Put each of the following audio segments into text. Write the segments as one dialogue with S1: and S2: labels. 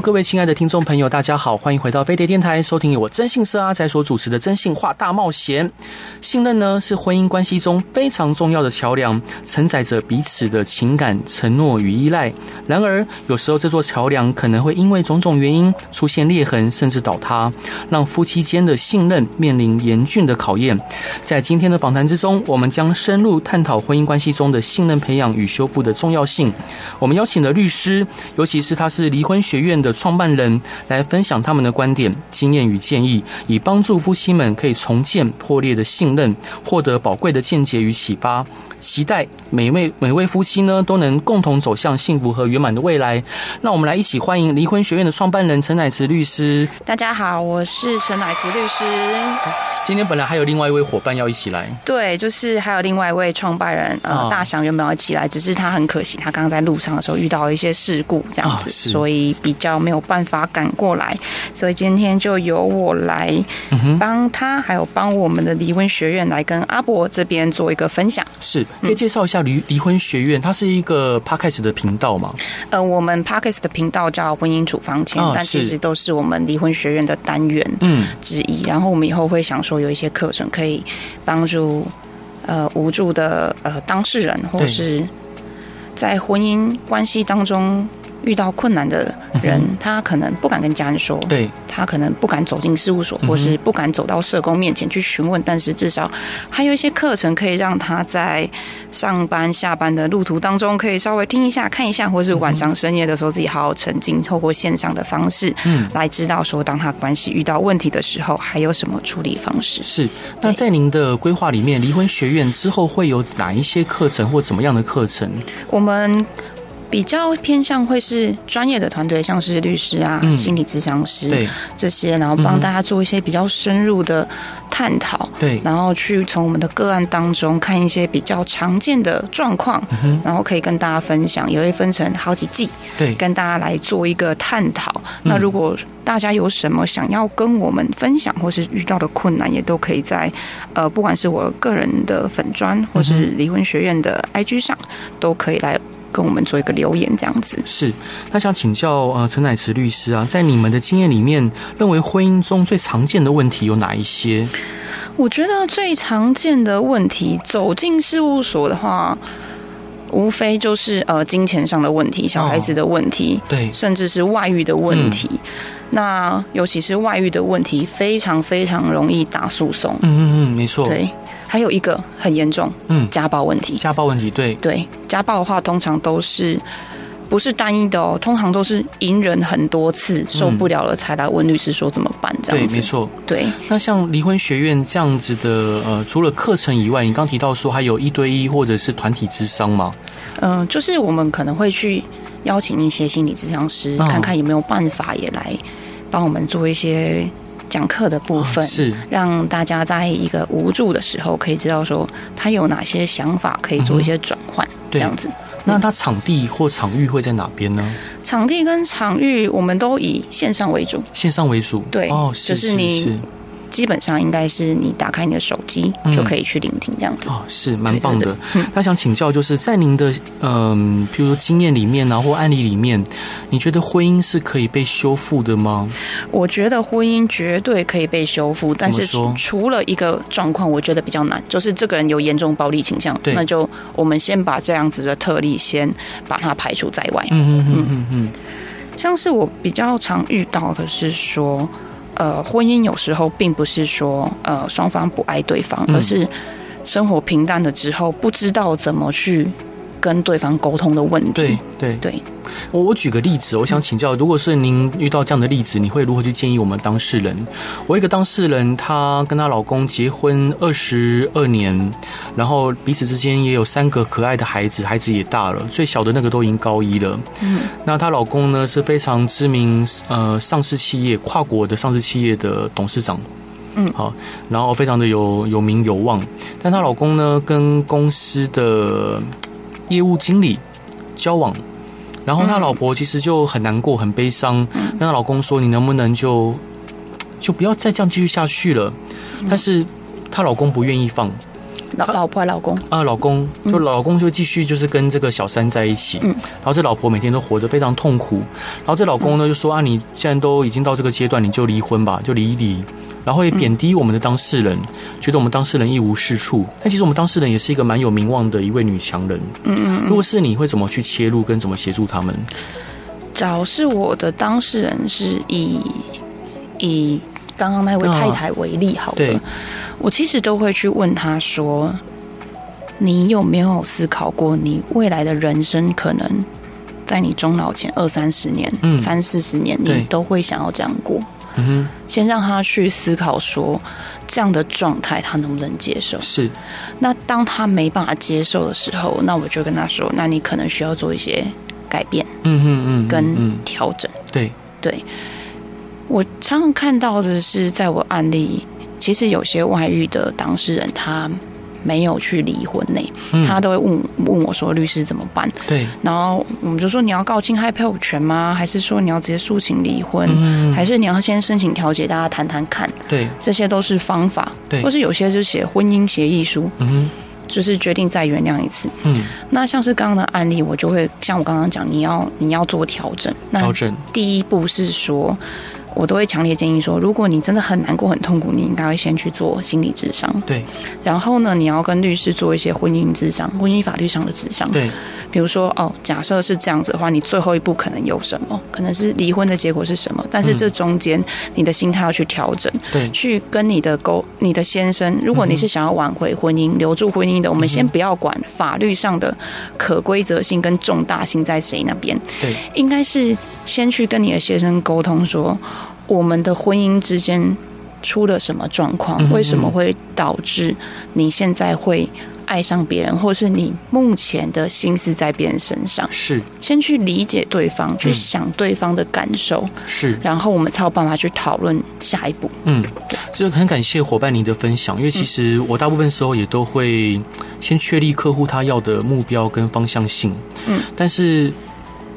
S1: 各位亲爱的听众朋友，大家好，欢迎回到飞碟电台，收听由我真性社阿仔所主持的《真性化大冒险》。信任呢，是婚姻关系中非常重要的桥梁，承载着彼此的情感、承诺与依赖。然而，有时候这座桥梁可能会因为种种原因出现裂痕，甚至倒塌，让夫妻间的信任面临严峻的考验。在今天的访谈之中，我们将深入探讨婚姻关系中的信任培养与修复的重要性。我们邀请了律师，尤其是他是离婚学院的创办人来分享他们的观点、经验与建议，以帮助夫妻们可以重建破裂的信任，获得宝贵的见解与启发。期待每位每位夫妻呢都能共同走向幸福和圆满的未来。那我们来一起欢迎离婚学院的创办人陈乃慈律师。
S2: 大家好，我是陈乃慈律师。
S1: 今天本来还有另外一位伙伴要一起来，
S2: 对，就是还有另外一位创办人呃大祥原本要一起来，只是他很可惜，他刚刚在路上的时候遇到了一些事故，这样子，所以比较没有办法赶过来，所以今天就由我来帮他，还有帮我们的离婚学院来跟阿伯这边做一个分享。
S1: 是。可以介绍一下离离婚学院，它是一个 Podcast 的频道吗？
S2: 呃，我们 Podcast 的频道叫婚姻处方签，哦，但其实都是我们离婚学院的单元嗯之一。然后我们以后会想说有一些课程可以帮助呃无助的呃当事人，或是在婚姻关系当中。遇到困难的人，他可能不敢跟家人说，对，他可能不敢走进事务所，或是不敢走到社工面前去询问。但是至少还有一些课程可以让他在上班下班的路途当中，可以稍微听一下、看一下，或是晚上深夜的时候自己好好沉浸，透过线上的方式，嗯，来知道说，当他关系遇到问题的时候，还有什么处理方式。
S1: 是。那在您的规划里面，离婚学院之后会有哪一些课程，或怎么样的课程？
S2: 我们。比较偏向会是专业的团队，像是律师啊、嗯、心理咨商师对。这些，然后帮大家做一些比较深入的探讨，对，然后去从我们的个案当中看一些比较常见的状况，嗯、然后可以跟大家分享，也会分成好几季，对，跟大家来做一个探讨。那如果大家有什么想要跟我们分享，或是遇到的困难，也都可以在呃，不管是我个人的粉砖，或是离婚学院的 IG 上，都可以来。跟我们做一个留言，这样子
S1: 是。那想请教呃，陈乃慈律师啊，在你们的经验里面，认为婚姻中最常见的问题有哪一些？
S2: 我觉得最常见的问题，走进事务所的话，无非就是呃金钱上的问题、小孩子的问题，哦、对，甚至是外遇的问题。嗯、那尤其是外遇的问题，非常非常容易打诉讼。嗯
S1: 嗯嗯，没错，
S2: 对。还有一个很严重，嗯，家暴问题。
S1: 家暴问题，对
S2: 对，家暴的话，通常都是不是单一的哦，通常都是隐忍很多次，受不了了才来问律师说怎么办这样子。
S1: 对，没错。
S2: 对，
S1: 那像离婚学院这样子的，呃，除了课程以外，你刚提到说还有一对一或者是团体咨商吗？
S2: 嗯、呃，就是我们可能会去邀请一些心理咨商师，哦、看看有没有办法也来帮我们做一些。讲课的部分是让大家在一个无助的时候，可以知道说他有哪些想法可以做一些转换，这样子。
S1: 那他场地或场域会在哪边呢？
S2: 场地跟场域我们都以线上为主，
S1: 线上为主。
S2: 对，哦，就是你。基本上应该是你打开你的手机就可以去聆听这样子、嗯、哦，是蛮棒的。那想请教，就是在您的嗯，譬如说经验里面啊，或案例里面，你觉得婚姻是可以被修复的吗？我觉得婚姻绝对可以被修复，但是除了一个状况，我觉得比较难，就是这个人有严重暴力倾向，对，那就我们先把这样子的特例先把它排除在外。嗯嗯嗯嗯嗯，像是我比较常遇到的是说。呃，婚姻有时候并不是说呃双方不爱对方，而是生活平淡了之后，不知道怎么去跟对方沟通的问题。
S1: 对对对。我我举个例子，我想请教，如果是您遇到这样的例子，你会如何去建议我们当事人？我一个当事人，她跟她老公结婚二十二年，然后彼此之间也有三个可爱的孩子，孩子也大了，最小的那个都已经高一了。嗯，那她老公呢是非常知名呃上市企业跨国的上市企业的董事长。嗯，好，然后非常的有有名有望，但她老公呢，跟公司的业务经理交往，然后她老婆其实就很难过，很悲伤，跟她老公说：“你能不能就就不要再这样继续下去了？”但是她老公不愿意放。
S2: 老老婆还老公？
S1: 啊，老公就老公就继续就是跟这个小三在一起，嗯，然后这老婆每天都活得非常痛苦，然后这老公呢就说啊，你既然都已经到这个阶段，你就离婚吧，就离一离，然后也贬低我们的当事人，觉得我们当事人一无是处。但其实我们当事人也是一个蛮有名望的一位女强人，嗯嗯，如果是你会怎么去切入跟怎么协助他们？
S2: 假是我的当事人是以以刚刚那位太太为例，好的。我其实都会去问他说：“你有没有思考过，你未来的人生可能在你终老前二三十年、嗯、三四十年，你都会想要这样过？嗯哼，先让他去思考说，这样的状态他能不能接受？
S1: 是。
S2: 那当他没办法接受的时候，那我就跟他说：那你可能需要做一些改变。嗯嗯嗯，跟调整。
S1: 对
S2: 对，我常常看到的是，在我案例。其实有些外遇的当事人，他没有去离婚呢，他都会问问我说：“律师怎么办？”
S1: 对，
S2: 然后我们就说：“你要告侵害配偶权吗？还是说你要直接诉请离婚？还是你要先申请调解，大家谈谈看？”
S1: 对，
S2: 这些都是方法。对，或是有些就写婚姻协议书，嗯，就是决定再原谅一次。嗯，那像是刚刚的案例，我就会像我刚刚讲，你要你要做调整。
S1: 调整
S2: 第一步是说。我都会强烈建议说，如果你真的很难过、很痛苦，你应该会先去做心理智商。
S1: 对。
S2: 然后呢，你要跟律师做一些婚姻智商、婚姻法律上的智商。
S1: 对。
S2: 比如说，哦，假设是这样子的话，你最后一步可能有什么？可能是离婚的结果是什么？但是这中间你的心态要去调整。对。去跟你的沟、你的先生，如果你是想要挽回婚姻、留住婚姻的，我们先不要管法律上的可规则性跟重大性在谁那边。对。应该是先去跟你的先生沟通说。我们的婚姻之间出了什么状况？为什么会导致你现在会爱上别人，或是你目前的心思在别人身上？
S1: 是
S2: 先去理解对方，去想对方的感受，
S1: 是，
S2: 然后我们才有办法去讨论下一步。
S1: 嗯，就很感谢伙伴您的分享，因为其实我大部分时候也都会先确立客户他要的目标跟方向性。嗯，但是。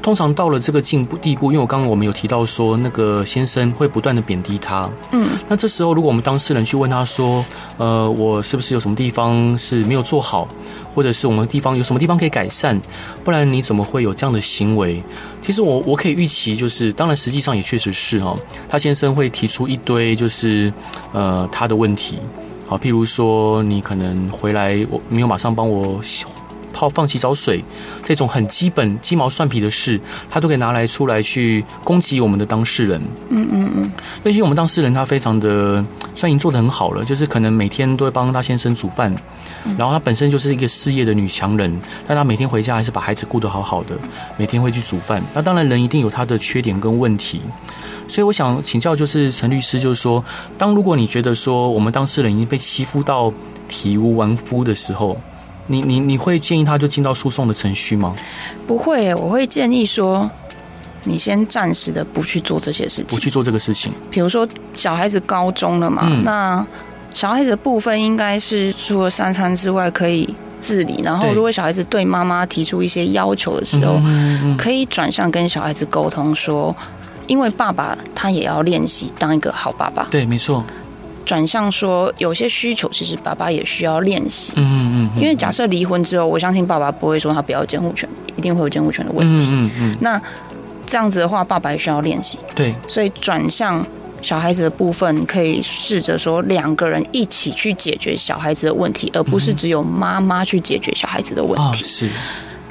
S1: 通常到了这个进步地步，因为我刚刚我们有提到说，那个先生会不断的贬低他。嗯，那这时候如果我们当事人去问他说，呃，我是不是有什么地方是没有做好，或者是我们地方有什么地方可以改善？不然你怎么会有这样的行为？其实我我可以预期，就是当然实际上也确实是哦，他先生会提出一堆就是呃他的问题，好，譬如说你可能回来我没有马上帮我泡放洗澡水，这种很基本鸡毛蒜皮的事，他都可以拿来出来去攻击我们的当事人。嗯嗯嗯。尤其我们当事人他非常的，虽然已经做得很好了，就是可能每天都会帮他先生煮饭，然后他本身就是一个事业的女强人，但他每天回家还是把孩子顾得好好的，每天会去煮饭。那当然人一定有他的缺点跟问题，所以我想请教就是陈律师，就是说，当如果你觉得说我们当事人已经被欺负到体无完肤的时候。你你你会建议他就进到诉讼的程序吗？
S2: 不会，我会建议说，你先暂时的不去做这些事情，
S1: 不去做这个事情。
S2: 比如说，小孩子高中了嘛，嗯、那小孩子的部分应该是除了三餐之外可以自理。然后，如果小孩子对妈妈提出一些要求的时候，可以转向跟小孩子沟通说，因为爸爸他也要练习当一个好爸爸。
S1: 对，没错。
S2: 转向说，有些需求其实爸爸也需要练习。嗯嗯，因为假设离婚之后，我相信爸爸不会说他不要监护权，一定会有监护权的问题。嗯嗯，那这样子的话，爸爸也需要练习。
S1: 对，
S2: 所以转向小孩子的部分，可以试着说两个人一起去解决小孩子的问题，而不是只有妈妈去解决小孩子的问题。是。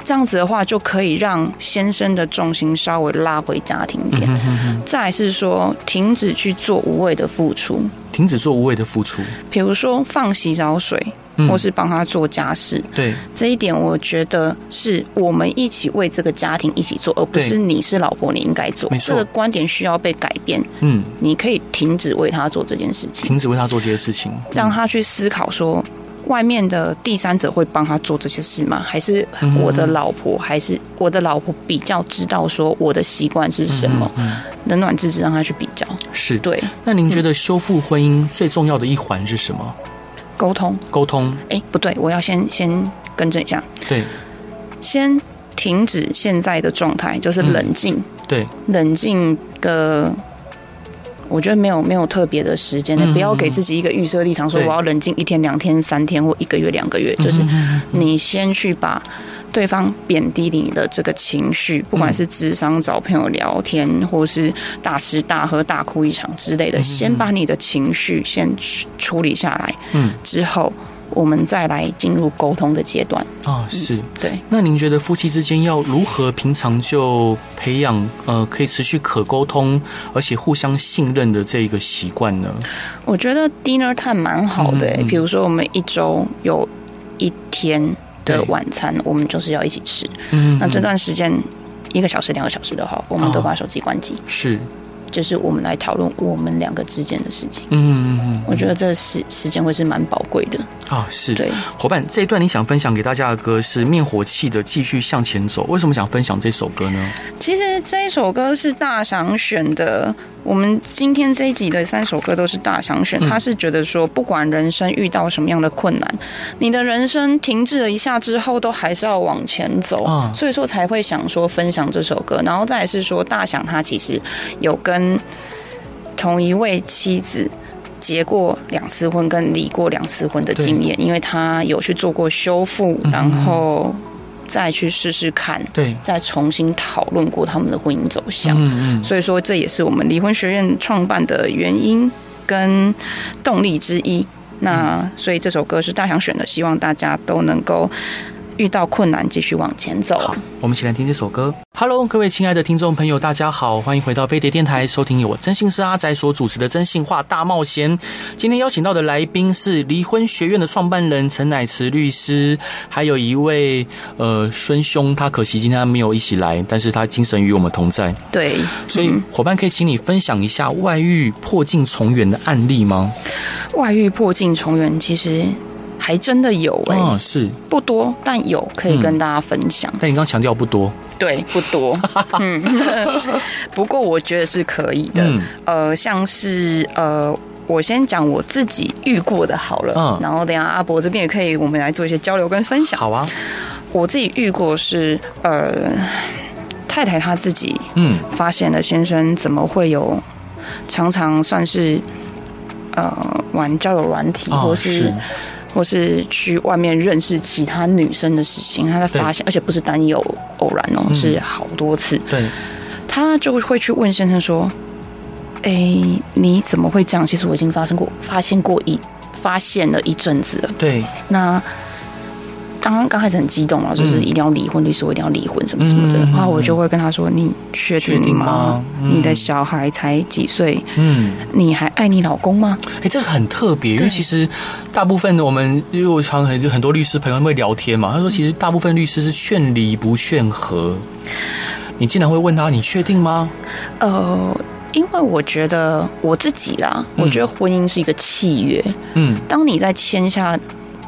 S2: 这样子的话，就可以让先生的重心稍微拉回家庭一点。嗯、哼哼，再是说，停止去做无谓的付出，
S1: 停止做无谓的付出。
S2: 比如说放洗澡水，或是帮他做家事。嗯、对，这一点我觉得是我们一起为这个家庭一起做，而不是你是老婆你应该做。这个观点需要被改变。嗯，你可以停止为他做这件事情，
S1: 停止为他做这些事情，
S2: 让他去思考说。外面的第三者会帮他做这些事吗？还是我的老婆？还是我的老婆比较知道说我的习惯是什么？冷暖自知，让他去比较。
S1: 是
S2: 对。
S1: 那您觉得修复婚姻最重要的一环是什么？
S2: 沟通。
S1: 沟通。
S2: 哎，不对，我要先先更正一下。
S1: 对。
S2: 先停止现在的状态，就是冷静。嗯、
S1: 对。冷
S2: 静个。我觉得没有没有特别的时间的，不要给自己一个预设立场，说我要冷静一天、两天、三天或一个月、两个月。就是你先去把对方贬低你的这个情绪，不管是智商、找朋友聊天，或是大吃大喝、大哭一场之类的，先把你的情绪先处理下来。嗯，之后。我们再来进入沟通的阶段
S1: 啊，是
S2: 对。
S1: 那您觉得夫妻之间要如何平常就培养呃，可以持续可沟通，而且互相信任的这一个习惯呢？
S2: 我觉得 dinner time 蛮好的，欸，比如说我们一周有一天的晚餐，我们就是要一起吃。嗯，那这段时间一个小时、两个小时的话，我们都把手机关机。
S1: 是。
S2: 就是我们来讨论我们两个之间的事情。嗯嗯嗯，我觉得这时时间会是蛮宝贵的
S1: 啊。是，
S2: 对，
S1: 伙伴，这一段你想分享给大家的歌是灭火器的《继续向前走》。为什么想分享这首歌呢？
S2: 其实这一首歌是大赏选的。我们今天这一集的三首歌都是大想选，他是觉得说，不管人生遇到什么样的困难，你的人生停滞了一下之后，都还是要往前走，所以说才会想说分享这首歌。然后再来是说，大想他其实有跟同一位妻子结过两次婚，跟离过两次婚的经验，因为他有去做过修复，然后。再去试试看，
S1: 对，
S2: 再重新讨论过他们的婚姻走向。嗯嗯，所以说这也是我们离婚学院创办的原因跟动力之一。那所以这首歌是大翔选的，希望大家都能够。遇到困难，继续往前走。
S1: 好，我们一起来听这首歌。Hello，各位亲爱的听众朋友，大家好，欢迎回到飞碟电台，收听由我真心是阿宅所主持的《真心话大冒险》。今天邀请到的来宾是离婚学院的创办人陈乃慈律师，还有一位呃孙兄，他可惜今天他没有一起来，但是他精神与我们同在。
S2: 对，
S1: 所以伙伴可以请你分享一下外遇破镜重圆的案例吗？
S2: 外遇破镜重圆，其实。还真的有哎、欸哦，
S1: 是
S2: 不多，但有可以跟大家分享。
S1: 嗯、但你刚刚强调不多，
S2: 对，不多。嗯，不过我觉得是可以的。嗯、呃，像是呃，我先讲我自己遇过的好了，嗯，然后等下阿伯这边也可以，我们来做一些交流跟分享。
S1: 好啊，
S2: 我自己遇过是呃，太太她自己嗯发现了先生怎么会有常常算是呃玩交友软体，哦、或是。是或是去外面认识其他女生的事情，他在发现，而且不是单有偶偶然哦，是好多次。
S1: 对，
S2: 他就会去问先生说：“哎，你怎么会这样？其实我已经发生过，发现过一，发现了一阵子了。”
S1: 对，
S2: 那。刚刚刚开始很激动啊，就是一定要离婚，律师我一定要离婚什么什么的。然后我就会跟他说：“你确定吗？你的小孩才几岁？嗯，你还爱你老公吗？”
S1: 哎，这个很特别，因为其实大部分的我们，因为我常很很多律师朋友会聊天嘛。他说，其实大部分律师是劝离不劝和。你竟然会问他：“你确定吗？”
S2: 呃，因为我觉得我自己啦，我觉得婚姻是一个契约。嗯，当你在签下。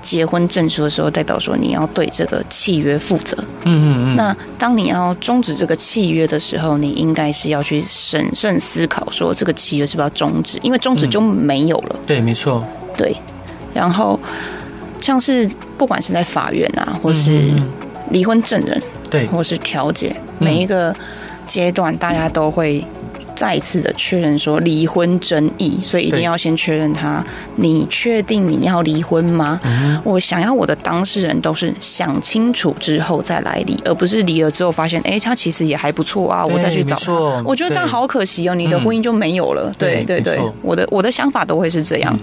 S2: 结婚证书的时候，代表说你要对这个契约负责。嗯嗯嗯。那当你要终止这个契约的时候，你应该是要去审慎思考，说这个契约是不是要终止？因为终止就没有了。
S1: 嗯、对，没错。
S2: 对。然后，像是不管是在法院啊，或是离婚证人，对，或是调解，每一个阶段，大家都会。再次的确认说离婚争议，所以一定要先确认他。你确定你要离婚吗？嗯、我想要我的当事人都是想清楚之后再来离，而不是离了之后发现，哎、欸，他其实也还不错啊，我再去找他。我觉得这样好可惜哦，你的婚姻就没有了。对对对，对，我的我的想法都会是这样。嗯、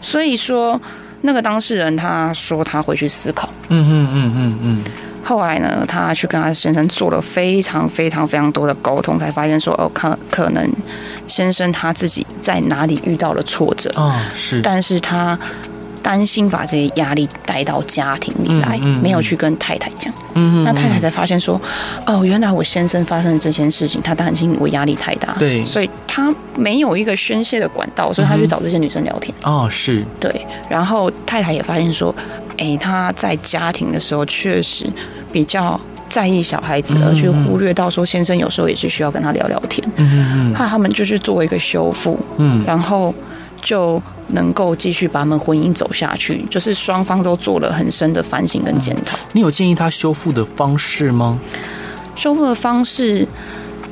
S2: 所以说，那个当事人他说他会去思考。嗯嗯嗯嗯嗯。后来呢，他去跟他先生做了非常非常非常多的沟通，才发现说，哦，可可能先生他自己在哪里遇到了挫折。
S1: 啊，是，
S2: 但是他担心把这些压力带到家庭里来，嗯嗯、没有去跟太太讲。嗯，那太太才发现说，哦，原来我先生发生的这件事情，他担心我压力太大，
S1: 对，
S2: 所以他没有一个宣泄的管道，所以他去找这些女生聊天。
S1: 哦，是。
S2: 对。然后太太也发现说，哎，他在家庭的时候确实比较在意小孩子，而去忽略到说先生有时候也是需要跟他聊聊天。嗯嗯，怕他们就是做一个修复。嗯，然后。就能够继续把他们婚姻走下去，就是双方都做了很深的反省跟检讨。
S1: 你有建议他修复的方式吗？
S2: 修复的方式，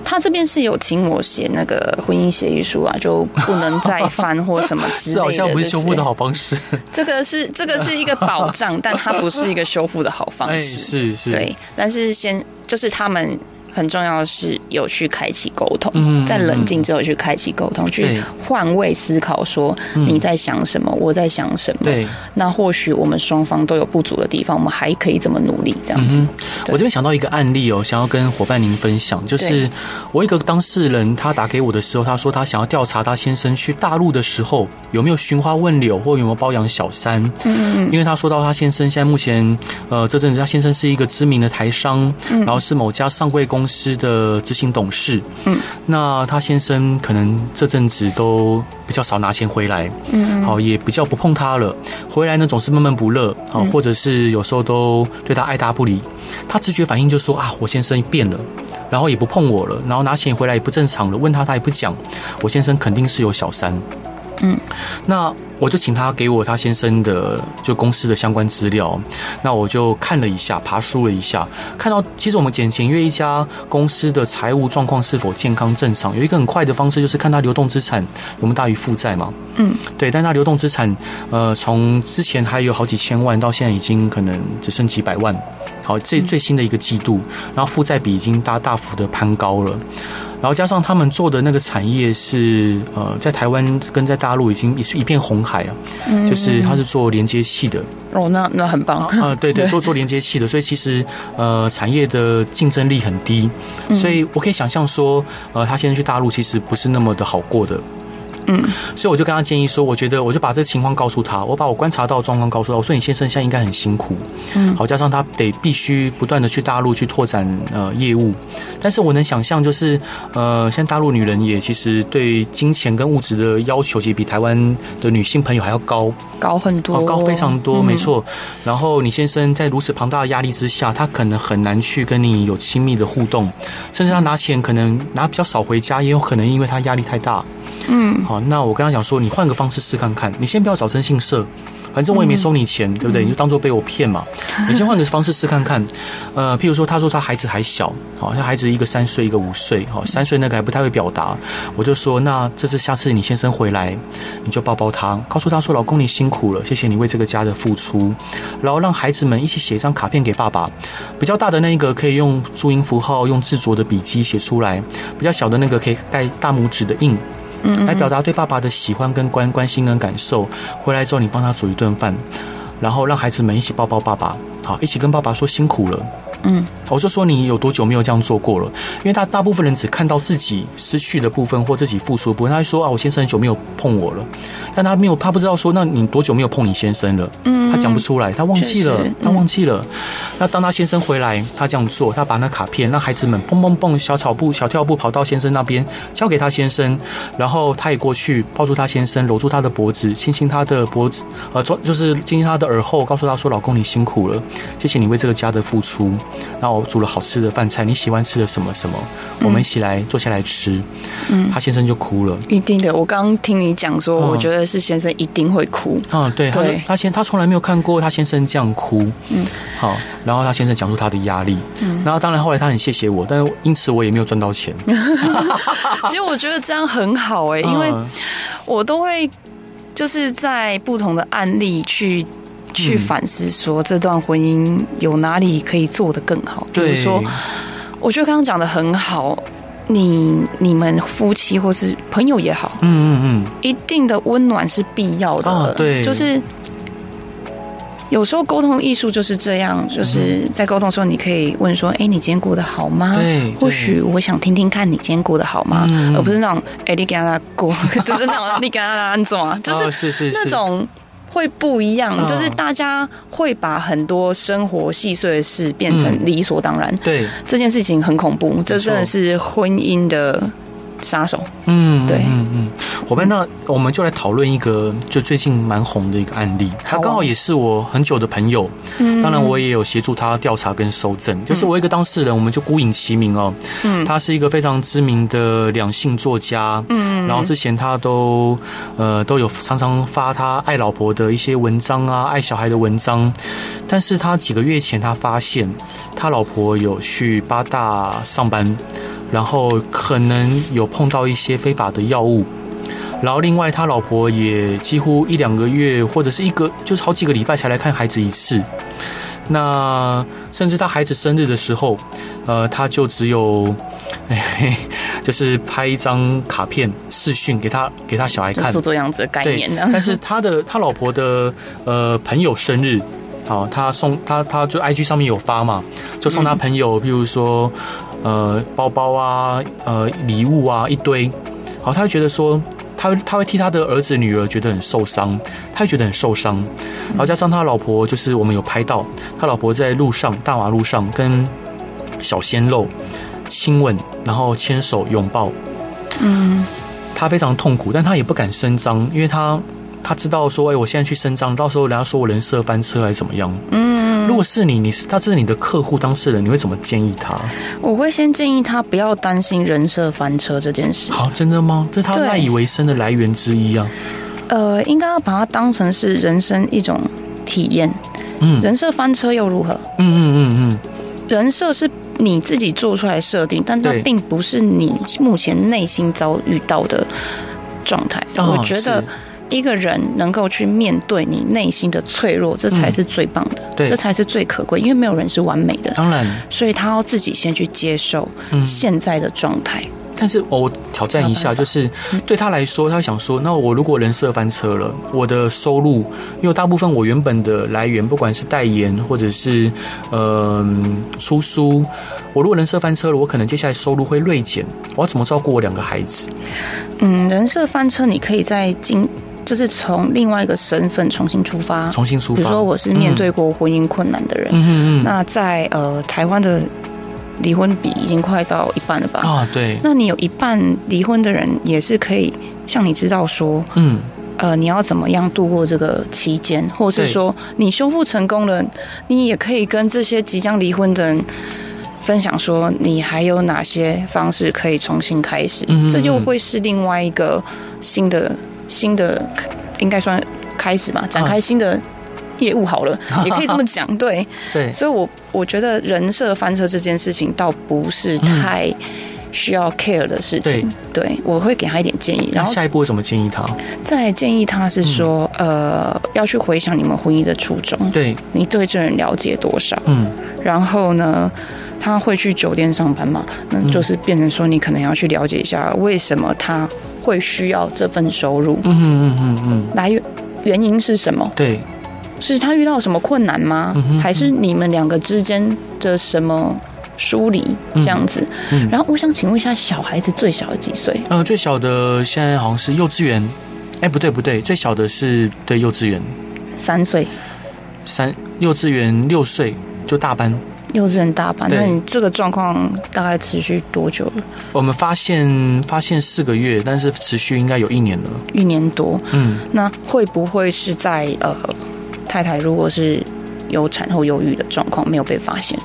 S2: 他这边是有请我写那个婚姻协议书啊，就不能再翻或什么之类的。这
S1: 好像不是修复的好方式。
S2: 这个是这个是一个保障，但它不是一个修复的好方式。
S1: 是是，
S2: 对。但是先就是他们。很重要的是有去开启沟通，嗯，在冷静之后去开启沟通，去换位思考，说你在想什么，我在想什么。对，那或许我们双方都有不足的地方，我们还可以怎么努力？这样子。
S1: 我这边想到一个案例哦，想要跟伙伴您分享，就是我一个当事人，他打给我的时候，他说他想要调查他先生去大陆的时候有没有寻花问柳，或有没有包养小三。嗯嗯，因为他说到他先生现在目前，呃，这阵子他先生是一个知名的台商，然后是某家上柜公司。司的执行董事，嗯，那他先生可能这阵子都比较少拿钱回来，嗯，好，也比较不碰他了。回来呢总是闷闷不乐，啊，或者是有时候都对他爱答不理。他直觉反应就说啊，我先生变了，然后也不碰我了，然后拿钱回来也不正常了。问他他也不讲，我先生肯定是有小三。嗯，那我就请他给我他先生的就公司的相关资料，那我就看了一下，爬梳了一下，看到其实我们检检阅一家公司的财务状况是否健康正常，有一个很快的方式就是看他流动资产有没有大于负债嘛。嗯，对，但他流动资产呃从之前还有好几千万，到现在已经可能只剩几百万。好，这最新的一个季度，然后负债比已经大大幅的攀高了。然后加上他们做的那个产业是呃，在台湾跟在大陆已经也是一片红海啊，嗯、就是他是做连接器的。
S2: 哦，那那很棒。啊，
S1: 呃，对对，做做连接器的，所以其实呃产业的竞争力很低，所以我可以想象说，呃，他现在去大陆其实不是那么的好过的。嗯，所以我就跟他建议说，我觉得我就把这个情况告诉他，我把我观察到的状况告诉他。我说你先生现在应该很辛苦，嗯，好，加上他得必须不断的去大陆去拓展呃业务，但是我能想象就是呃，像大陆女人也其实对金钱跟物质的要求，其实比台湾的女性朋友还要高，
S2: 高很多，
S1: 高非常多，没错。然后你先生在如此庞大的压力之下，他可能很难去跟你有亲密的互动，甚至他拿钱可能拿比较少回家，也有可能因为他压力太大。嗯，好，那我跟他讲说，你换个方式试看看，你先不要找征信社，反正我也没收你钱，嗯、对不对？你就当做被我骗嘛。你先换个方式试看看，呃，譬如说，他说他孩子还小，好，他孩子一个三岁，一个五岁，好，三岁那个还不太会表达，我就说，那这次下次你先生回来，你就抱抱他，告诉他说，老公你辛苦了，谢谢你为这个家的付出，然后让孩子们一起写一张卡片给爸爸，比较大的那一个可以用注音符号，用自作的笔迹写出来，比较小的那个可以盖大拇指的印。嗯，来表达对爸爸的喜欢跟关关心跟感受。回来之后，你帮他煮一顿饭，然后让孩子们一起抱抱爸爸，好，一起跟爸爸说辛苦了。嗯，我就说你有多久没有这样做过了？因为他大部分人只看到自己失去的部分或自己付出的部分，他会说啊，我先生很久没有碰我了，但他没有，他不知道说，那你多久没有碰你先生了？嗯，他讲不出来，他忘记了，他忘记了。那当他先生回来，他这样做，他把那卡片让孩子们蹦蹦蹦小草步、小跳步跑到先生那边，交给他先生，然后他也过去抱住他先生，搂住他的脖子，亲亲他的脖子，呃，就是亲亲他的耳后，告诉他说：“老公，你辛苦了，谢谢你为这个家的付出。”那我煮了好吃的饭菜，你喜欢吃的什么什么？我们一起来坐下来吃。嗯，他先生就哭了。
S2: 一定的，我刚刚听你讲说，我觉得是先生一定会哭。
S1: 嗯，对，他他先他从来没有看过他先生这样哭。嗯，好，然后他先生讲出他的压力。嗯，然后当然后来他很谢谢我，但是因此我也没有赚到钱。
S2: 其实我觉得这样很好哎，因为我都会就是在不同的案例去。去反思说，这段婚姻有哪里可以做得更好？对，比如说，我觉得刚刚讲的很好，你你们夫妻或是朋友也好，嗯嗯嗯，一定的温暖是必要的。哦，对，就是有时候沟通艺术就是这样，就是在沟通的时候，你可以问说：“哎，你今天过得好吗？”对，或许我想听听看你今天过得好吗？而不是那种“哎，你给他过”，就是那种“你给他安怎”，就是是是那种。会不一样，就是大家会把很多生活细碎的事变成理所当然。
S1: 对，
S2: 这件事情很恐怖，这真的是婚姻的。杀手，
S1: 嗯，对，嗯嗯，伙伴，那我们就来讨论一个就最近蛮红的一个案例，他刚好也是我很久的朋友，嗯，当然我也有协助他调查跟搜证，就是我一个当事人，我们就孤影其名哦，嗯，他是一个非常知名的两性作家，嗯，然后之前他都呃都有常常发他爱老婆的一些文章啊，爱小孩的文章，但是他几个月前他发现他老婆有去八大上班。然后可能有碰到一些非法的药物，然后另外他老婆也几乎一两个月或者是一个就是好几个礼拜才来看孩子一次，那甚至他孩子生日的时候，呃，他就只有，哎，就是拍一张卡片视讯给他给他小孩看，
S2: 做做样子的概念呢。
S1: 但是他的他老婆的呃朋友生日，好，他送他他就 IG 上面有发嘛，就送他朋友，比如说。呃，包包啊，呃，礼物啊，一堆，好，他会觉得说，他他会替他的儿子女儿觉得很受伤，他会觉得很受伤，然后加上他老婆，就是我们有拍到他老婆在路上大马路上跟小鲜肉亲吻，然后牵手拥抱，嗯，他非常痛苦，但他也不敢声张，因为他他知道说，哎，我现在去伸张，到时候人家说我人设翻车还是怎么样，嗯。如果是你，你是他，这是你的客户当事人，你会怎么建议他？
S2: 我会先建议他不要担心人设翻车这件事。
S1: 好，真的吗？这是他赖以为生的来源之一啊。
S2: 呃，应该要把它当成是人生一种体验。嗯，人设翻车又如何？嗯嗯嗯嗯，人设是你自己做出来设定，但它并不是你目前内心遭遇到的状态。我觉得。一个人能够去面对你内心的脆弱，这才是最棒的，嗯、对，这才是最可贵。因为没有人是完美的，
S1: 当然，
S2: 所以他要自己先去接受现在的状态。嗯
S1: 但是我挑战一下，就是对他来说，他想说，那我如果人设翻车了，我的收入，因为大部分我原本的来源，不管是代言或者是呃出书，我如果人设翻车了，我可能接下来收入会锐减，我要怎么照顾我两个孩子？
S2: 嗯，人设翻车，你可以在进，就是从另外一个身份重新出发，
S1: 重新出发。
S2: 比如说，我是面对过婚姻困难的人，嗯嗯嗯，那在呃台湾的。离婚比已经快到一半了吧？
S1: 啊，对。
S2: 那你有一半离婚的人，也是可以像你知道说，嗯，呃，你要怎么样度过这个期间，或者是说你修复成功了，你也可以跟这些即将离婚的人分享说，你还有哪些方式可以重新开始，嗯，这就会是另外一个新的新的，应该算开始吧，展开新的。啊业务好了，也可以这么讲，对
S1: 对，
S2: 所以我我觉得人设翻车这件事情倒不是太需要 care 的事情，对，我会给他一点建议。然后
S1: 下一步怎么建议他？
S2: 再建议他是说，呃，要去回想你们婚姻的初衷，
S1: 对，
S2: 你对这人了解多少？嗯，然后呢，他会去酒店上班嘛？那就是变成说，你可能要去了解一下为什么他会需要这份收入，嗯嗯嗯嗯，来源原因是什么？
S1: 对。
S2: 是他遇到什么困难吗？还是你们两个之间的什么疏离这样子？嗯嗯、然后我想请问一下，小孩子最小的几岁？
S1: 呃，最小的现在好像是幼稚园。哎，不对不对，最小的是对幼稚园，
S2: 三岁。
S1: 三幼稚园六岁就大班。
S2: 幼稚园大班，那你这个状况大概持续多久了？
S1: 我们发现发现四个月，但是持续应该有一年了。
S2: 一年多。嗯，那会不会是在呃？太太如果是有产后忧郁的状况没有被发现，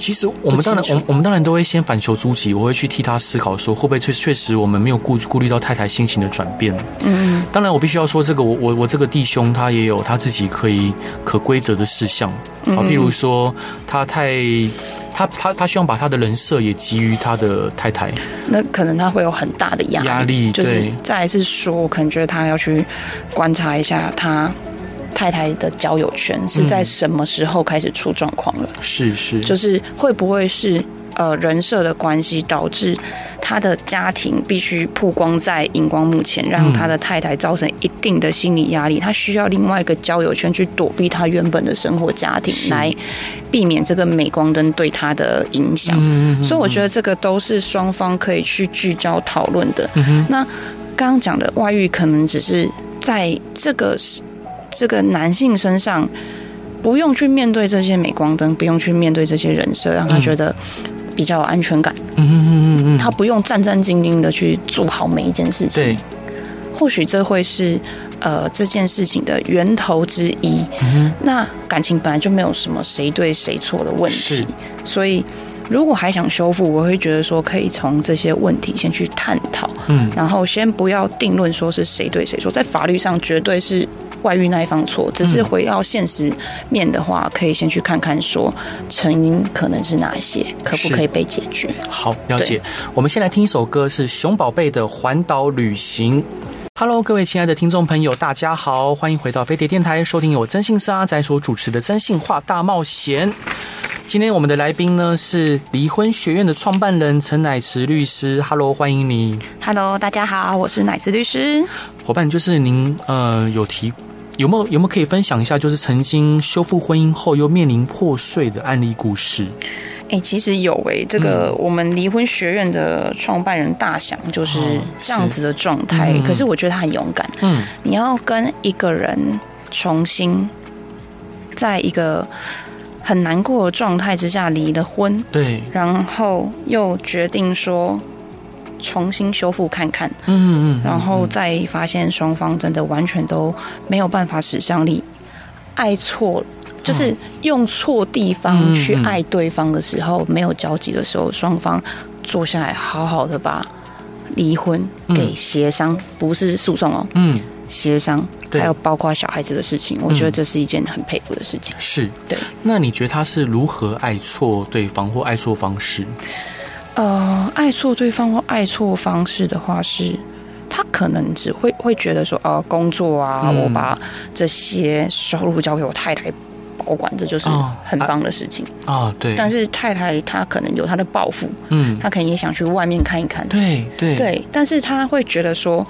S1: 其实我们当然，我我们当然都会先反求诸己，我会去替他思考说，会不会确确实我们没有顾顾虑到太太心情的转变。嗯，当然我必须要说，这个我我我这个弟兄他也有他自己可以可规则的事项，好，譬如说他太他他他希望把他的人设也给予他的太太，
S2: 那可能他会有很大的压力，压力，就是再来是说，我可能觉得他要去观察一下他。太太的交友圈是在什么时候开始出状况了？
S1: 是是，
S2: 就是会不会是呃人设的关系导致他的家庭必须曝光在荧光幕前，让他的太太造成一定的心理压力，他需要另外一个交友圈去躲避他原本的生活家庭，来避免这个镁光灯对他的影响。所以我觉得这个都是双方可以去聚焦讨论的。那刚刚讲的外遇可能只是在这个这个男性身上不用去面对这些镁光灯，不用去面对这些人设，让他觉得比较有安全感。嗯嗯嗯嗯，他不用战战兢兢的去做好每一件事情。对，或许这会是呃这件事情的源头之一。嗯，那感情本来就没有什么谁对谁错的问题，所以。如果还想修复，我会觉得说可以从这些问题先去探讨，嗯，然后先不要定论说是谁对谁错，在法律上绝对是外遇那一方错，只是回到现实面的话，可以先去看看说成因可能是哪些，可不可以被解决？
S1: 好，了解。我们先来听一首歌，是熊宝贝的《环岛旅行》。Hello，各位亲爱的听众朋友，大家好，欢迎回到飞碟电台，收听由我征信社阿宅所主持的《真性话大冒险》。今天我们的来宾呢是离婚学院的创办人陈乃慈律师，Hello，欢迎你。
S2: Hello，大家好，我是乃慈律师。
S1: 伙伴，就是您呃有提有没有有没有可以分享一下，就是曾经修复婚姻后又面临破碎的案例故事？
S2: 哎、欸，其实有哎、欸，这个我们离婚学院的创办人大祥就是这样子的状态、哦，可是我觉得他很勇敢。嗯，你要跟一个人重新在一个。很难过的状态之下离了婚，对，然后又决定说重新修复看看，嗯嗯嗯，然后再发现双方真的完全都没有办法使上力，爱错就是用错地方去爱对方的时候，没有交集的时候，双方坐下来好好的把离婚给协商，不是诉讼哦，嗯。协商，还有包括小孩子的事情，我觉得这是一件很佩服的事情。
S1: 是对。那你觉得他是如何爱错对方或爱错方式？
S2: 呃，爱错对方或爱错方式的话是，是他可能只会会觉得说，呃，工作啊，嗯，我把这些收入交给我太太保管，这就是很棒的事情啊，哦。对。但是太太她可能有她的抱负，嗯，她可能也想去外面看一看。对对对。但是她会觉得说。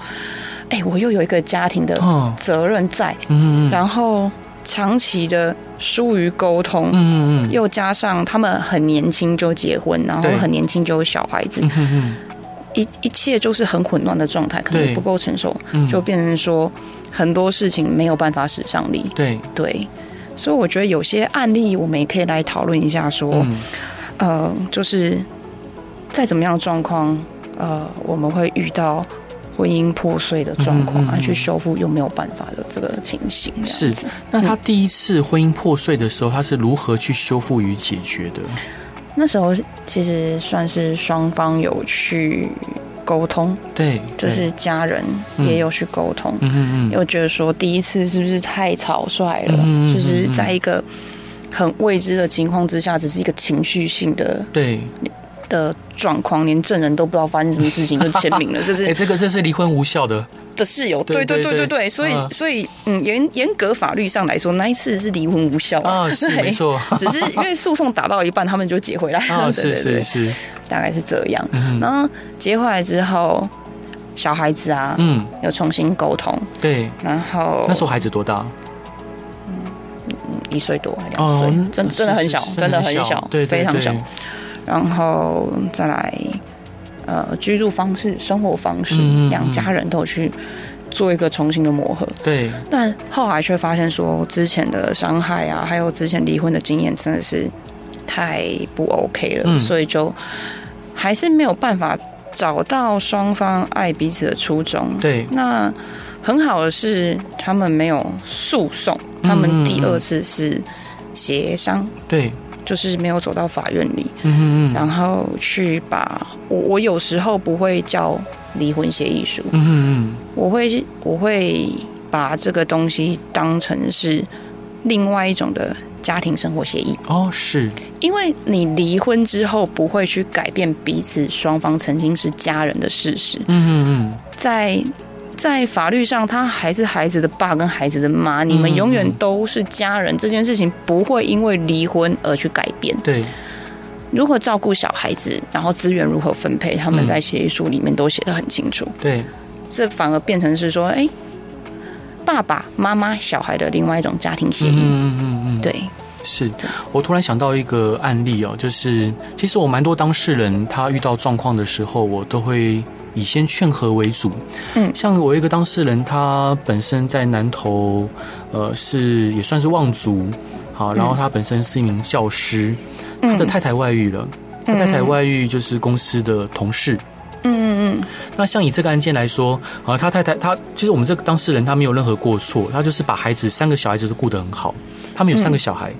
S2: 哎、欸，我又有一个家庭的责任在，嗯，然后长期的疏于沟通，嗯嗯，又加上他们很年轻就结婚，然后很年轻就有小孩子，嗯，一一切就是很混乱的状态，可能不够成熟，就变成说很多事情没有办法使上力，对。对，所以我觉得有些案例我们也可以来讨论一下，说，嗯，呃，就是在怎么样的状况，呃，我们会遇到。婚姻破碎的状况啊，去修复又没有办法的这个情形。
S1: 是，那他第一次婚姻破碎的时候，他是如何去修复与解决的？
S2: 那时候其实算是双方有去沟通，对，就是家人也有去沟通，嗯嗯嗯，又觉得说第一次是不是太草率了？就是在一个很未知的情况之下，只是一个情绪性的，对。的状况，连证人都不知道发生什么事情就签名了，这是哎、欸，这
S1: 个这是离婚无效的。
S2: 的事由，对对对对对，所以所以嗯，严严格法律上来说，那一次是离婚无效啊，是 没错，只是因为诉讼打到一半，他们就结回来了，啊，是是是，大概是这样。然后结回来之后，小孩子啊，嗯，又重新沟通，对，然后
S1: 那时候孩子多大？
S2: 嗯，一岁多，两岁，真真的很小，真的很小，对，非常小。然后再来，呃，居住方式、生活方式，两、嗯、家人都去做一个重新的磨合。对，但后来却发现说，之前的伤害啊，还有之前离婚的经验，真的是太不 OK 了，嗯、所以就还是没有办法找到双方爱彼此的初衷。对，那很好的是，他们没有诉讼，他们第二次是协商。对。就是没有走到法院里，嗯嗯，然后去把我我有时候不会叫离婚协议书，嗯嗯，我会我会把这个东西当成是另外一种的家庭生活协议。
S1: 哦，是。
S2: 因为你离婚之后不会去改变彼此双方曾经是家人的事实，嗯嗯，在。在法律上，他还是孩子的爸跟孩子的妈，你们永远都是家人。这件事情不会因为离婚而去改变。对，如何照顾小孩子，然后资源如何分配，他们在协议书里面都写得很清楚。对，这反而变成是说，哎，爸爸妈妈小孩的另外一种家庭协议。嗯嗯嗯，对。
S1: 是我突然想到一个案例哦，就是其实我蛮多当事人，他遇到状况的时候，我都会以先劝和为主。嗯，像我一个当事人，他本身在南投，呃，是也算是望族，好，然后他本身是一名教师，他的太太外遇了，他太太外遇就是公司的同事。嗯嗯嗯。那像以这个案件来说，啊，他太太他其实我们这个当事人他没有任何过错，他就是把孩子三个小孩子都顾得很好。他们有三个小孩，嗯，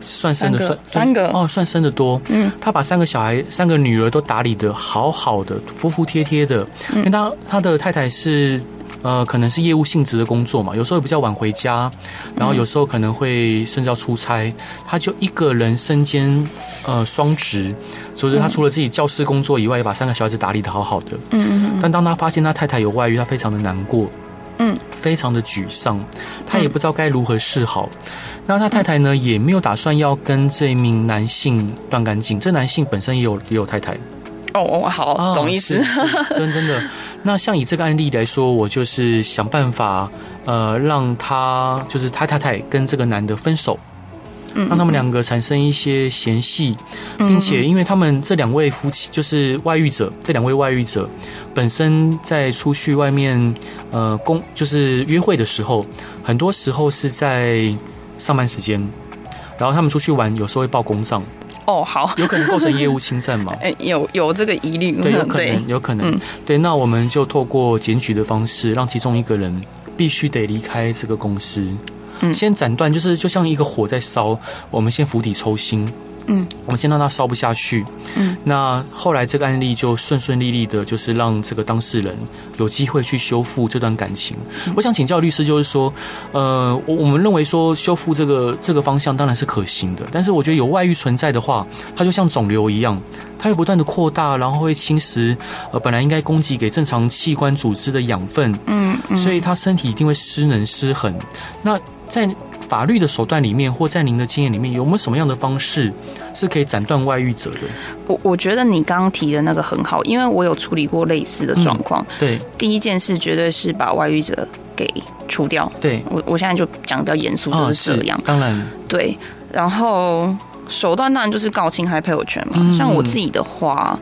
S1: 算生的算
S2: 三个。
S1: 哦，算生的多，嗯，他把三个小孩、三个女儿都打理的好好的，服服帖帖的。因为他他的太太是呃，可能是业务性质的工作嘛，有时候比较晚回家，然后有时候可能会甚至要出差，他就一个人身兼呃双职，所以他除了自己教师工作以外，也把三个小孩子打理的好好的，嗯嗯。但当他发现他太太有外遇，他非常的难过，嗯，非常的沮丧，他也不知道该如何是好。那他太太呢，也没有打算要跟这一名男性断干净。这男性本身也有也有太太。
S2: 哦哦，好，懂意思。
S1: 真真的。那像以这个案例来说，我就是想办法，呃，让他就是他太太跟这个男的分手，让他们两个产生一些嫌隙，并且因为他们这两位夫妻就是外遇者，这两位外遇者本身在出去外面呃公就是约会的时候，很多时候是在。上班时间，然后他们出去玩，有时候会报公账。
S2: 哦，好，
S1: 有可能构成业务侵占吗？
S2: 哎，有有这个疑虑，
S1: 对，有可能，有可能。嗯、对，那我们就透过检举的方式，让其中一个人必须得离开这个公司。先斩断，就是就像一个火在烧，我们先釜底抽薪。嗯，我们先让他烧不下去。嗯，那后来这个案例就顺顺利利的，就是让这个当事人有机会去修复这段感情。嗯，我想请教律师，就是说，呃，我我们认为说修复这个这个方向当然是可行的，但是我觉得有外遇存在的话，它就像肿瘤一样，它会不断的扩大，然后会侵蚀呃本来应该供给给正常器官组织的养分。嗯，嗯，所以他身体一定会失能失衡。那在法律的手段里面，或在您的经验里面，有没有什么样的方式是可以斩断外遇者的？
S2: 我我觉得你刚刚提的那个很好，因为我有处理过类似的状况。嗯、对，第一件事绝对是把外遇者给除掉。对，我我现在就讲比较严肃，就是这样。哦、当然，对。然后手段当然就是告侵害配偶权嘛。嗯、像我自己的话，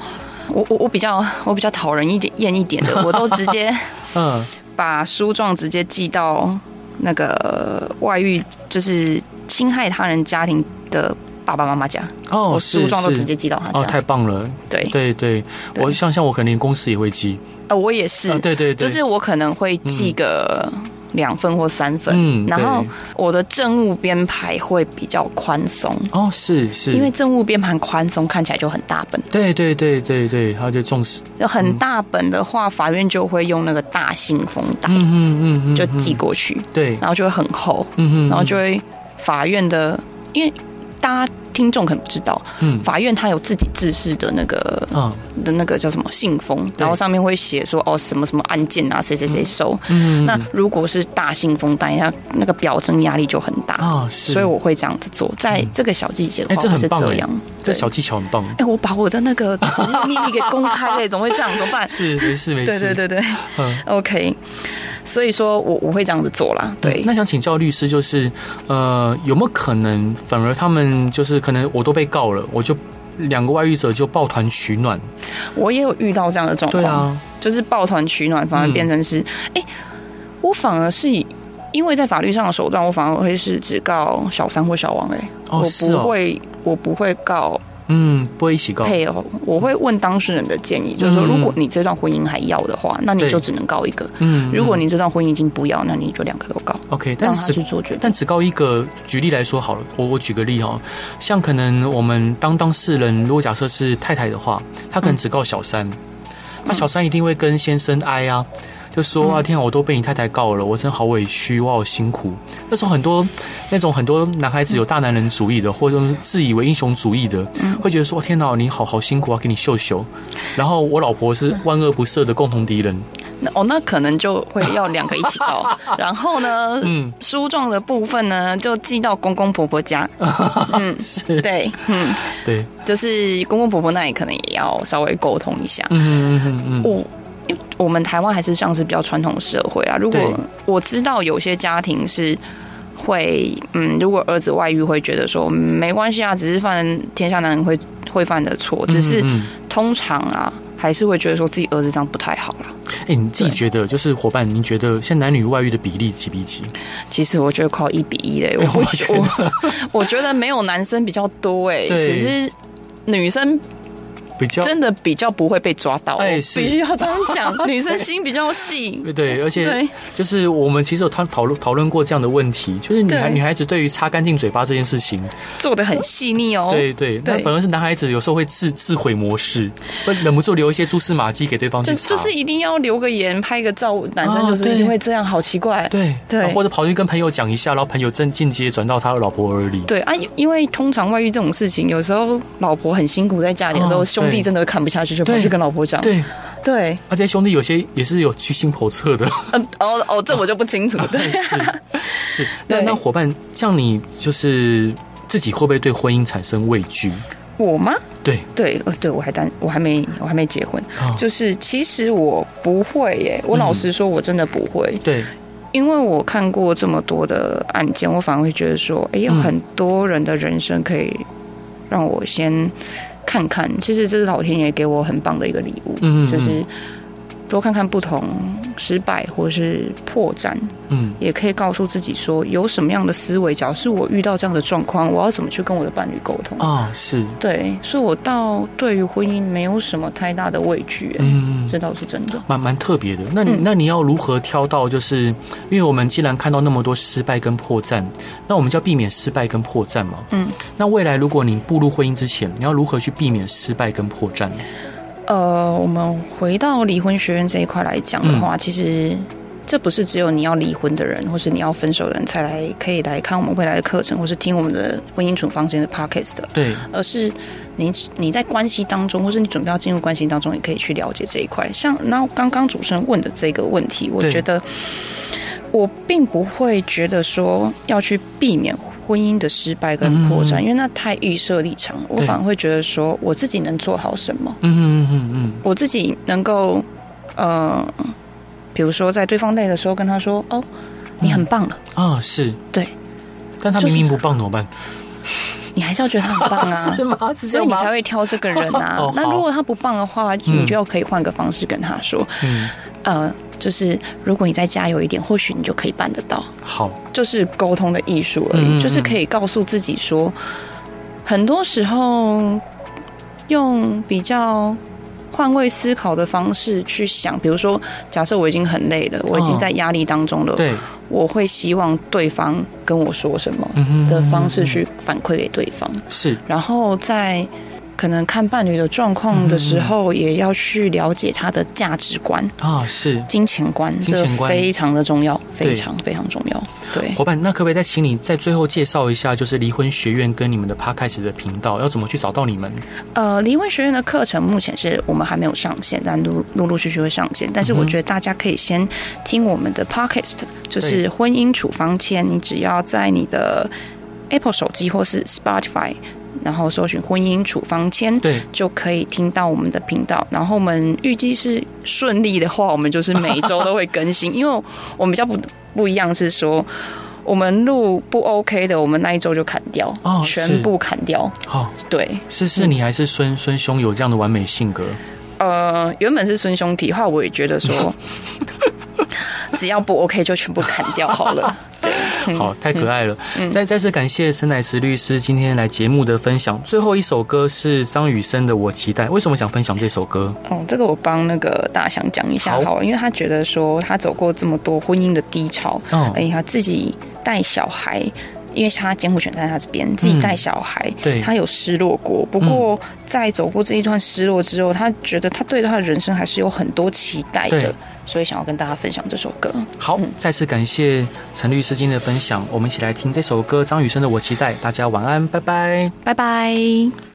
S2: 我我我比较我比较讨人一点厌一点的，我都直接 嗯把书状直接寄到。那个外遇就是侵害他人家庭的爸爸妈妈家。哦，我书状都直接寄到他家。
S1: 哦，太棒了！对。对对，我像像我可能连公司也会寄，
S2: 呃，我也是，对对对，就是我可能会寄个。两份或三份，嗯，然后我的政务编排会比较宽松。
S1: 哦，是是，
S2: 因为政务编排宽松看起来就很大本，
S1: 对对对对对，他就重视。
S2: 有很大本的话，法院就会用那个大信封袋，嗯嗯嗯，就寄过去，对，然后就会很厚，嗯嗯，然后就会法院的，因为大家。听众可能不知道，嗯，法院他有自己制式的那个，嗯，的那个叫什么信封，然后上面会写说哦什么什么案件啊，谁谁谁收，嗯，那如果是大信封袋，它那个表征压力就很大啊，是，所以我会这样子做，在这个小季节的话是这样，
S1: 这小技巧很棒，
S2: 哎，我把我的那个职业秘密给公开了，怎么会这样？怎么办？
S1: 是没事没事，
S2: 对对对对，嗯，OK。所以说我我会这样子做啦。对，
S1: 那想请教律师，就是呃，有没有可能反而他们就是可能我都被告了，我就两个外遇者就抱团取暖？
S2: 我也有遇到这样的状况，对啊，就是抱团取暖，反而变成是，哎、嗯欸，我反而是因为在法律上的手段，我反而会是只告小三或小王、欸，哎、哦，我不会，哦、我不会告。
S1: 嗯，不会一起告
S2: 配偶。我会问当事人的建议，就是说，如果你这段婚姻还要的话，那你就只能告一个。嗯，如果你这段婚姻已经不要，那你就两个都告。
S1: OK，但是
S2: 去做决定，
S1: 但只告一个。举例来说好了，我我举个例哈，像可能我们当当事人，如果假设是太太的话，他可能只告小三，那小三一定会跟先生哀啊。就说啊，天啊，我都被你太太告了，我真的好委屈，我好辛苦。那时候很多那种很多男孩子有大男人主义的，或者自以为英雄主义的，会觉得说天哪，你好好辛苦啊，给你秀秀。然后我老婆是万恶不赦的共同敌人。
S2: 那哦，那可能就会要两个一起告。然后呢，嗯，书状的部分呢，就寄到公公婆婆家。嗯，是，对，嗯，对，就是公公婆婆那里可能也要稍微沟通一下。嗯嗯嗯嗯，我。我们台湾还是像是比较传统社会啊。如果我知道有些家庭是会嗯，如果儿子外遇，会觉得说没关系啊，只是犯天下男人会会犯的错，只是通常啊，还是会觉得说自己儿子这样不太好了。
S1: 哎、欸，你自己觉得就是伙伴，您觉得现在男女外遇的比例几比几？
S2: 其实我觉得靠一比一嘞，我我我，我觉得没有男生比较多哎，只是女生。比较真的比较不会被抓到，哎，必须要这样讲。女生心比较细，
S1: 对对，而且就是我们其实有讨讨论讨论过这样的问题，就是女孩女孩子对于擦干净嘴巴这件事情
S2: 做的很细腻哦。
S1: 对对，那反而是男孩子有时候会自自毁模式，会忍不住留一些蛛丝马迹给对方去擦，
S2: 就是一定要留个言、拍个照，男生就是因为这样，好奇怪。
S1: 对。对，或者跑去跟朋友讲一下，然后朋友正间接转到他的老婆耳里。
S2: 对啊，因为通常外遇这种事情，有时候老婆很辛苦在家里的时候，兄弟真的看不下去。就跑去跟老婆讲，
S1: 对
S2: 对，
S1: 而且兄弟有些也是有居心叵测的。
S2: 嗯，哦哦，这我就不清楚 了。对，
S1: 是是。那那伙伴，像你就是自己会不会对婚姻产生畏惧？
S2: 我吗？
S1: 对
S2: 对呃，对我还单，我还没我还没结婚。就是其实我不会耶，我老实说，我真的不会。
S1: 对，
S2: 因为我看过这么多的案件，我反而会觉得说，哎，有很多人的人生可以让我先。看看，其实这是老天爷给我很棒的一个礼物，嗯，就是多看看不同失败或是破绽，嗯，也可以告诉自己说有什么样的思维，假如是我遇到这样的状况，我要怎么去跟我的伴侣沟通
S1: 啊？是
S2: 对，所以我倒对于婚姻没有什么太大的畏惧，嗯，这倒是真的，
S1: 蛮蛮特别的。那你那你要如何挑到？就是因为我们既然看到那么多失败跟破绽。那我们就要避免失败跟破绽嘛。嗯，那未来如果你步入婚姻之前，你要如何去避免失败跟破绽？
S2: 呃，我们回到离婚学院这一块来讲的话，嗯、其实这不是只有你要离婚的人，或是你要分手的人才来可以来看我们未来的课程，或是听我们的婚姻处方间的 podcast 的。
S1: 对，
S2: 而是你你在关系当中，或是你准备要进入关系当中，也可以去了解这一块。像那刚刚主持人问的这个问题，我觉得。我并不会觉得说要去避免婚姻的失败跟破绽，嗯、因为那太预设立场。我反而会觉得说，我自己能做好什么？嗯嗯嗯嗯，我自己能够，呃，比如说在对方累的时候跟他说：“哦，你很棒了。
S1: 嗯”啊，是
S2: 对，
S1: 但他明明不棒怎么办？
S2: 你还是要觉得他很棒啊，是吗？所以你才会挑这个人啊。哦、那如果他不棒的话，你就要可以换个方式跟他说。嗯，呃。就是如果你再加油一点，或许你就可以办得到。
S1: 好，就是
S2: 沟通的艺术而已。嗯嗯，就是可以告诉自己说，很多时候用比较换位思考的方式去想，比如说，假设我已经很累了，我已经在压力当中了，对，我会希望对方跟我说什么的方式去反馈给对方。
S1: 是，
S2: 然后在。可能看伴侣的状况的时候，也要去了解他的价值观
S1: 啊，是
S2: 金钱观，金钱观非常的重要，非常非常重要。对，
S1: 伙伴，那可不可以再请你在最后介绍一下，就是离婚学院跟你们的 Podcast 的频道，要怎么去找到你们？
S2: 呃，离婚学院的课程目前是我们还没有上线，但陆陆陆续续会上线。但是我觉得大家可以先听我们的 Podcast，就是婚姻处方签。你只要在你的 Apple 手机或是 Spotify。然后搜寻婚姻处方签，对，就可以听到我们的频道。然后我们预计是顺利的话，我们就是每周都会更新。因为我们比较不不一样，是说我们录不 OK 的，我们那一周就砍掉，哦，全部砍掉。哦，对，
S1: 是是，你还是孙孙兄有这样的完美性格？
S2: 呃，原本是孙兄体，后来我也觉得说，只要不 OK 就全部砍掉好了。对，
S1: 好，太可爱了。嗯，再再次感谢陈乃慈律师今天来节目的分享。最后一首歌是张雨生的《我期待》，为什么想分享这首歌？
S2: 哦，这个我帮那个大祥讲一下好，因为他觉得说他走过这么多婚姻的低潮，嗯，哎，他自己带小孩。因为他监护权在他这边，自己带小孩，嗯、对，他有失落过。不过在走过这一段失落之后，他觉得他对他的人生还是有很多期待的，所以想要跟大家分享这首歌。
S1: 好，嗯、再次感谢陈律师今天的分享，我们一起来听这首歌，张雨生的《我期待》。大家晚安，拜拜，
S2: 拜拜。